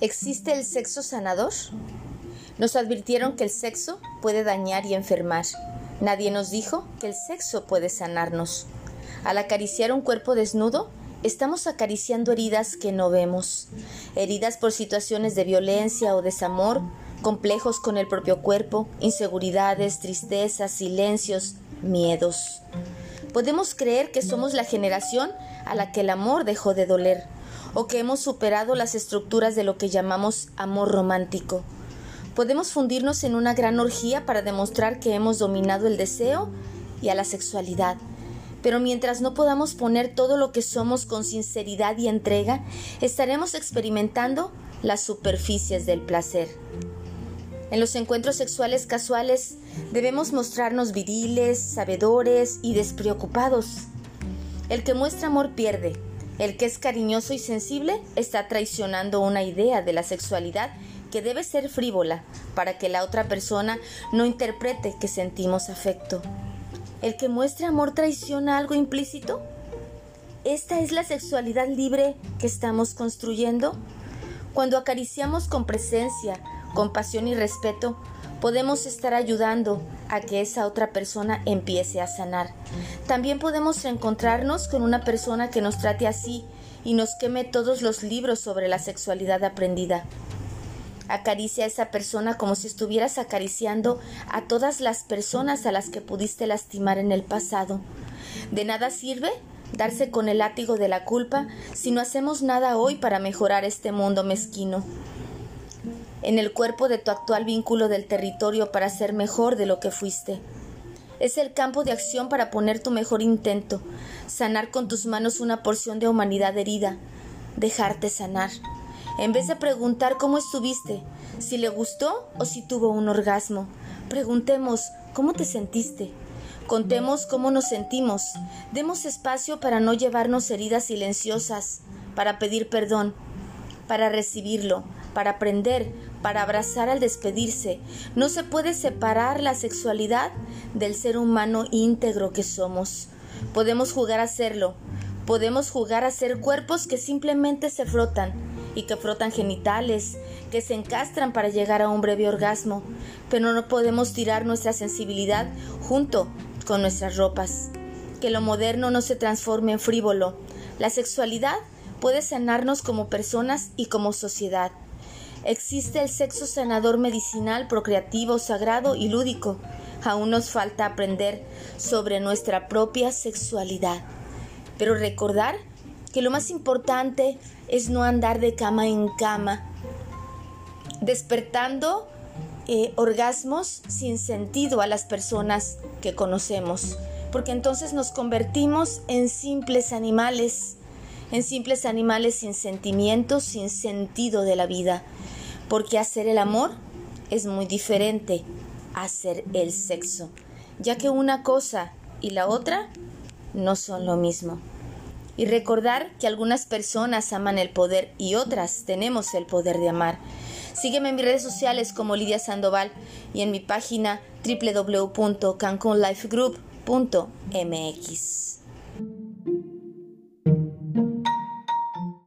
¿Existe el sexo sanador? Nos advirtieron que el sexo puede dañar y enfermar. Nadie nos dijo que el sexo puede sanarnos. Al acariciar un cuerpo desnudo, estamos acariciando heridas que no vemos, heridas por situaciones de violencia o desamor, complejos con el propio cuerpo, inseguridades, tristezas, silencios, miedos. Podemos creer que somos la generación a la que el amor dejó de doler, o que hemos superado las estructuras de lo que llamamos amor romántico. Podemos fundirnos en una gran orgía para demostrar que hemos dominado el deseo y a la sexualidad. Pero mientras no podamos poner todo lo que somos con sinceridad y entrega, estaremos experimentando las superficies del placer. En los encuentros sexuales casuales debemos mostrarnos viriles, sabedores y despreocupados. El que muestra amor pierde, el que es cariñoso y sensible está traicionando una idea de la sexualidad que debe ser frívola para que la otra persona no interprete que sentimos afecto. ¿El que muestra amor traiciona algo implícito? ¿Esta es la sexualidad libre que estamos construyendo? Cuando acariciamos con presencia, compasión y respeto, podemos estar ayudando a que esa otra persona empiece a sanar. También podemos encontrarnos con una persona que nos trate así y nos queme todos los libros sobre la sexualidad aprendida. Acaricia a esa persona como si estuvieras acariciando a todas las personas a las que pudiste lastimar en el pasado. De nada sirve darse con el látigo de la culpa si no hacemos nada hoy para mejorar este mundo mezquino en el cuerpo de tu actual vínculo del territorio para ser mejor de lo que fuiste. Es el campo de acción para poner tu mejor intento, sanar con tus manos una porción de humanidad herida, dejarte sanar. En vez de preguntar cómo estuviste, si le gustó o si tuvo un orgasmo, preguntemos cómo te sentiste. Contemos cómo nos sentimos. Demos espacio para no llevarnos heridas silenciosas, para pedir perdón, para recibirlo, para aprender, para abrazar al despedirse. No se puede separar la sexualidad del ser humano íntegro que somos. Podemos jugar a hacerlo. Podemos jugar a ser cuerpos que simplemente se frotan y que frotan genitales, que se encastran para llegar a un breve orgasmo, pero no podemos tirar nuestra sensibilidad junto con nuestras ropas. Que lo moderno no se transforme en frívolo. La sexualidad puede sanarnos como personas y como sociedad. Existe el sexo sanador medicinal, procreativo, sagrado y lúdico. Aún nos falta aprender sobre nuestra propia sexualidad. Pero recordar que lo más importante es no andar de cama en cama, despertando eh, orgasmos sin sentido a las personas que conocemos, porque entonces nos convertimos en simples animales, en simples animales sin sentimientos, sin sentido de la vida porque hacer el amor es muy diferente a hacer el sexo, ya que una cosa y la otra no son lo mismo. Y recordar que algunas personas aman el poder y otras tenemos el poder de amar. Sígueme en mis redes sociales como Lidia Sandoval y en mi página www.cancunlifegroup.mx.